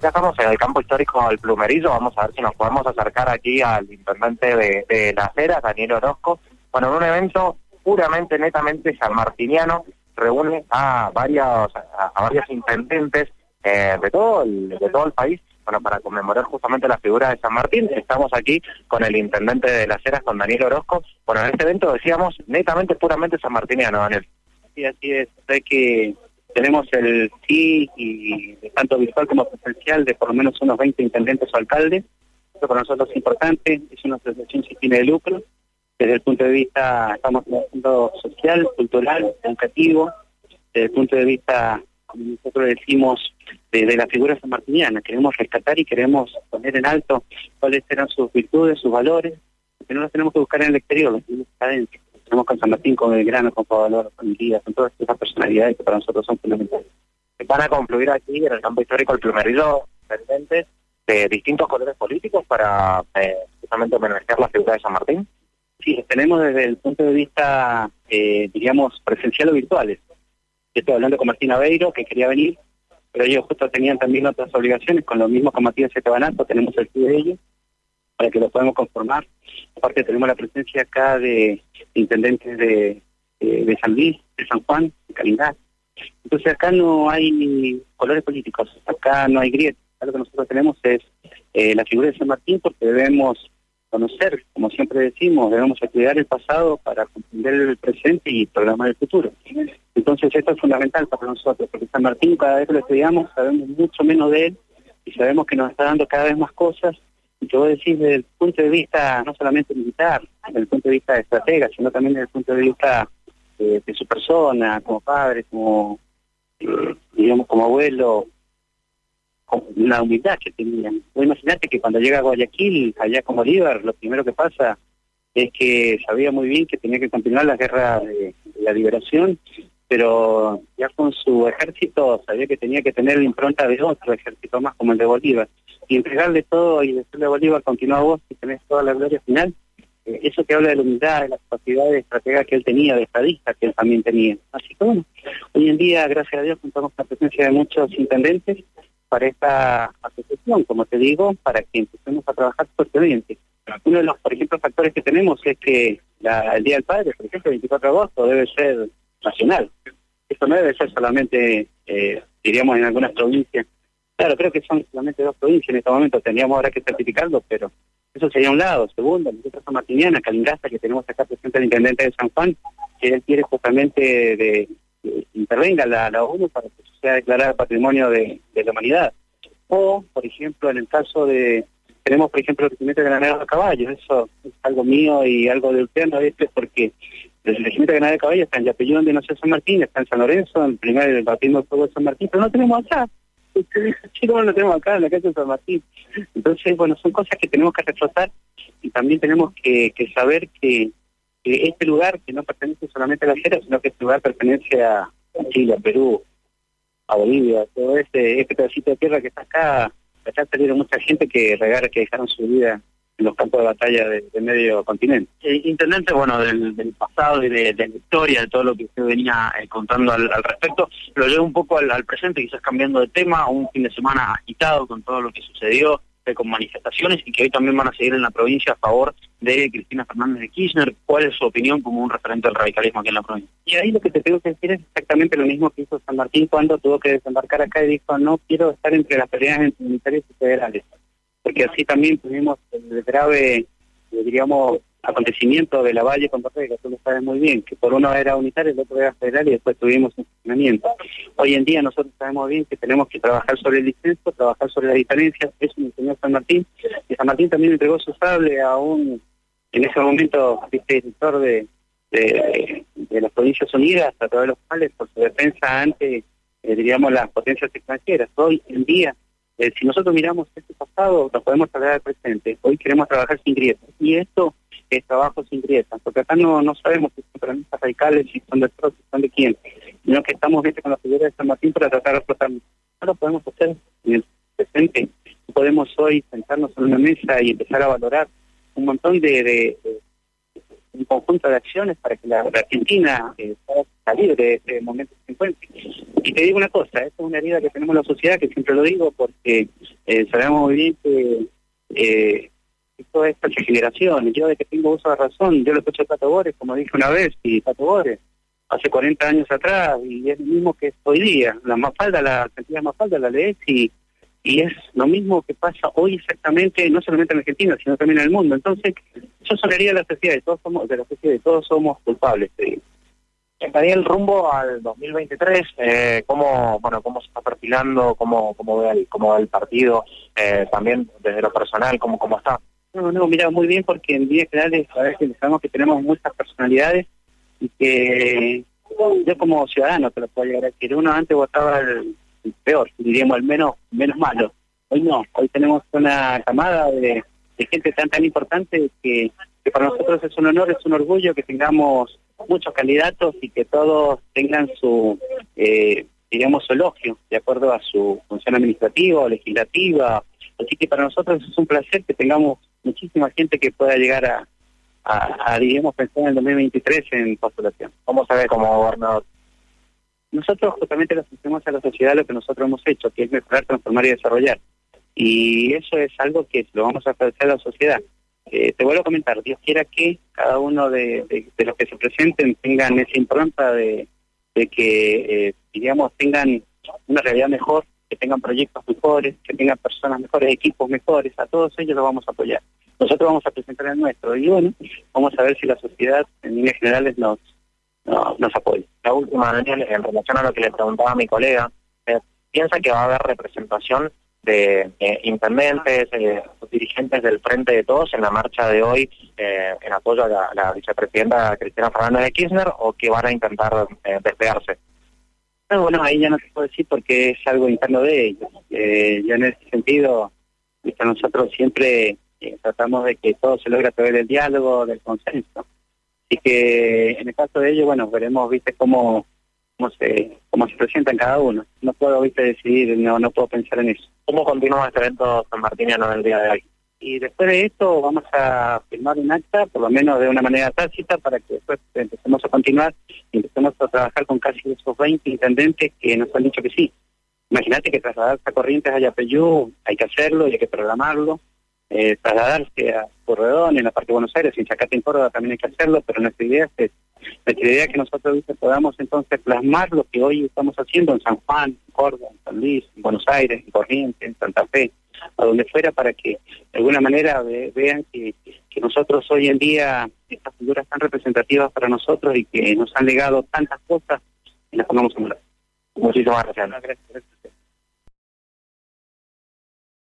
Ya estamos en el campo histórico del Plumerillo, vamos a ver si nos podemos acercar aquí al intendente de, de Las Heras, Daniel Orozco. Bueno, en un evento puramente, netamente sanmartiniano, reúne a varios, a, varios intendentes eh, de, todo el, de todo el país bueno, para conmemorar justamente la figura de San Martín. Estamos aquí con el intendente de Las Heras, con Daniel Orozco. Bueno, en este evento decíamos netamente, puramente sanmartiniano, Daniel. Sí, así es. Sé que tenemos el sí, y tanto virtual como presencial, de por lo menos unos 20 intendentes o alcaldes. Esto para nosotros es importante, es una asociación sin de lucro. Desde el punto de vista, estamos trabajando social, cultural, educativo, desde el punto de vista, como nosotros decimos, de, la figura sanmartiniana. Queremos rescatar y queremos poner en alto cuáles serán sus virtudes, sus valores, que no los tenemos que buscar en el exterior, los tenemos acá adentro tenemos con San Martín, con Belgrano, con Valor, con Elías, con todas esas personalidades que para nosotros son fundamentales. Van a confluir aquí en el campo histórico el primerillo presentes de distintos colores políticos para eh, justamente homenajear la figura de San Martín. Sí, tenemos desde el punto de vista, eh, diríamos, presencial o virtuales. estoy hablando con Martín Aveiro, que quería venir, pero ellos justo tenían también otras obligaciones, con lo mismo con Matías Estebanazzo, tenemos el sí de ellos, para que lo podamos conformar. Aparte tenemos la presencia acá de intendentes de, de, San Luis, de San Juan, de Calidad. Entonces acá no hay colores políticos, acá no hay grietas. Lo que nosotros tenemos es eh, la figura de San Martín porque debemos conocer, como siempre decimos, debemos estudiar el pasado para comprender el presente y programar el futuro. Entonces esto es fundamental para nosotros, porque San Martín cada vez que lo estudiamos sabemos mucho menos de él y sabemos que nos está dando cada vez más cosas voy a decir desde el punto de vista no solamente militar, desde el punto de vista de estratega, sino también desde el punto de vista eh, de su persona, como padre, como, eh, digamos, como abuelo, con la humildad que tenía. Vos imaginate que cuando llega a Guayaquil, allá como Bolívar, lo primero que pasa es que sabía muy bien que tenía que continuar la guerra de la liberación pero ya con su ejército sabía que tenía que tener la impronta de otro ejército más como el de Bolívar y entregarle todo y decirle a Bolívar continúa vos y tenés toda la gloria final eh, eso que habla de la humildad, de la capacidad de que él tenía, de estadista que él también tenía. Así que bueno, hoy en día, gracias a Dios, contamos con la presencia de muchos intendentes para esta asociación, como te digo, para que empecemos a trabajar fuertemente. Uno de los, por ejemplo, factores que tenemos es que el Día del Padre, por ejemplo, el 24 de agosto, debe ser nacional. Esto no debe ser solamente, eh, diríamos, en algunas provincias. Claro, creo que son solamente dos provincias en este momento, tendríamos ahora que certificarlo, pero eso sería un lado. Segundo, nosotros San Martiniana, Calingasta, que tenemos acá presente el intendente de San Juan, que él quiere justamente de, intervenga la, ONU para que sea declarado patrimonio de, la humanidad. O, por ejemplo, en el caso de, tenemos, por ejemplo, el regimiento de granaderos a caballo, eso es algo mío y algo de usted, ¿no? porque el regimiento de de Caballo está en Yapeyú, de no sé San Martín, está en San Lorenzo, en el primer batiendo fuego de San Martín, pero no tenemos acá. Chicos, lo tenemos acá en la calle de San Martín. Entonces, bueno, son cosas que tenemos que reforzar y también tenemos que, saber que, este lugar, que no pertenece solamente a la sierra, sino que este lugar pertenece a, Chile, a Perú, a Bolivia, todo este, este pedacito de tierra que está acá, acá salieron mucha gente que regara, que dejaron su vida en los campos de batalla de, medio continente. Eh, intendente, bueno, del, pasado y de, la historia, de todo lo que usted venía eh, contando al, respecto, lo llevo un poco al, presente, quizás cambiando de tema, un fin de semana agitado con todo lo que sucedió, eh, con manifestaciones y que hoy también van a seguir en la provincia a favor de Cristina Fernández de Kirchner. ¿Cuál es su opinión como un referente del radicalismo aquí en la provincia? Y ahí lo que te tengo que decir es exactamente lo mismo que hizo San Martín cuando tuvo que desembarcar acá y dijo, no quiero estar entre las peleas entre militares y federales porque así también tuvimos el grave, eh, diríamos, acontecimiento de la Valle con Torre, que tú lo sabes muy bien, que por uno era unitario, el otro era federal y después tuvimos un funcionamiento. Hoy en día nosotros sabemos bien que tenemos que trabajar sobre el disenso, trabajar sobre las diferencias, eso me enseñó San Martín, y San Martín también entregó su sable a un, en ese momento, director de, de, las Provincias Unidas, a través de los cuales, por su defensa ante, eh, diríamos, las potencias extranjeras. Hoy en día eh, si nosotros miramos este pasado, lo podemos traer al presente. Hoy queremos trabajar sin grietas. Y esto es trabajo sin grietas, porque acá no, no sabemos si son peronistas radicales, si son de otros, si son de quién, sino que estamos con la figura de San Martín para tratar de explotar. No lo podemos hacer en el presente. Podemos hoy sentarnos en una mesa y empezar a valorar un montón de, un conjunto de acciones para que la, Argentina eh, de este momento que se encuentra. Y te digo una cosa, esta es una herida que tenemos en la sociedad, que siempre lo digo, porque eh, sabemos muy bien que eh, toda esta generación, yo de que tengo uso de razón, yo lo escucho a Pato Bores, como dije una vez, y Pato Bores, hace 40 años atrás, y es lo mismo que hoy día, la más falda, la cantidad más falda la lees y y es lo mismo que pasa hoy exactamente, no solamente en Argentina, sino también en el mundo. Entonces, eso sonaría la sociedad, de todos somos, de la sociedad, de todos somos culpables. ¿sí? el rumbo al 2023, eh, ¿cómo, bueno, ¿cómo se está perfilando? ¿Cómo, cómo, ve, el, cómo ve el partido? Eh, también desde lo personal, ¿cómo, ¿cómo está? No, no, mira, muy bien, porque en líneas generales sabemos que tenemos muchas personalidades y que yo como ciudadano te lo puedo llegar a decir. Uno antes votaba el peor, diríamos al menos menos malo. Hoy no, hoy tenemos una camada de, gente tan tan importante que, para nosotros es un honor, es un orgullo que tengamos muchos candidatos y que todos tengan su, eh, digamos, su elogio de acuerdo a su función administrativa o legislativa. Así que para nosotros es un placer que tengamos muchísima gente que pueda llegar a, a, a digamos, pensar en el 2023 en postulación. ¿Cómo se ve como gobernador? Nosotros justamente le ofrecemos a la sociedad lo que nosotros hemos hecho, que es mejorar, transformar y desarrollar. Y eso es algo que lo vamos a ofrecer a la sociedad. Eh, te vuelvo a comentar, Dios quiera que cada uno de, los que se presenten tengan esa impronta de, que, eh, digamos, tengan una realidad mejor, que tengan proyectos mejores, que tengan personas mejores, equipos mejores, a todos ellos los vamos a apoyar. Nosotros vamos a presentar el nuestro y bueno, vamos a ver si la sociedad en líneas generales nos, no, nos apoya. La última, en relación a lo que le preguntaba a mi colega, eh, ¿piensa que va a haber representación de intendentes, eh, dirigentes del Frente de Todos en la marcha de hoy eh, en apoyo a la, vicepresidenta Cristina Fernández de Kirchner o que van a intentar eh, despegarse? bueno, ahí ya no te puedo decir porque es algo interno de ellos. Eh, yo en ese sentido, nosotros siempre tratamos de que todo se logre a través del diálogo, del consenso. Así que en el caso de ellos, bueno, veremos, viste, cómo, cómo se cómo se presentan cada uno. No puedo, viste, decidir, no no puedo pensar en eso. ¿Cómo continúa este evento San Martiniano el día de hoy? Y después de esto vamos a firmar un acta, por lo menos de una manera tácita, para que después empecemos a continuar y empecemos a trabajar con casi esos 20 intendentes que nos han dicho que sí. Imagínate que trasladarse a Corrientes a Yapeyú hay que hacerlo y hay que programarlo eh, trasladarse a Corredón, en la parte de Buenos Aires, en Chacate, en Córdoba también hay que hacerlo, pero nuestra idea es nuestra idea es que nosotros podamos entonces plasmar lo que hoy estamos haciendo en San Juan, en Córdoba, en San Luis, en Buenos Aires, en Corrientes, en Santa Fe, a donde fuera, para que de alguna manera vean que, que nosotros hoy en día, estas figuras tan representativas para nosotros y que nos han legado tantas cosas, y las pongamos en Muchísimas gracias. gracias.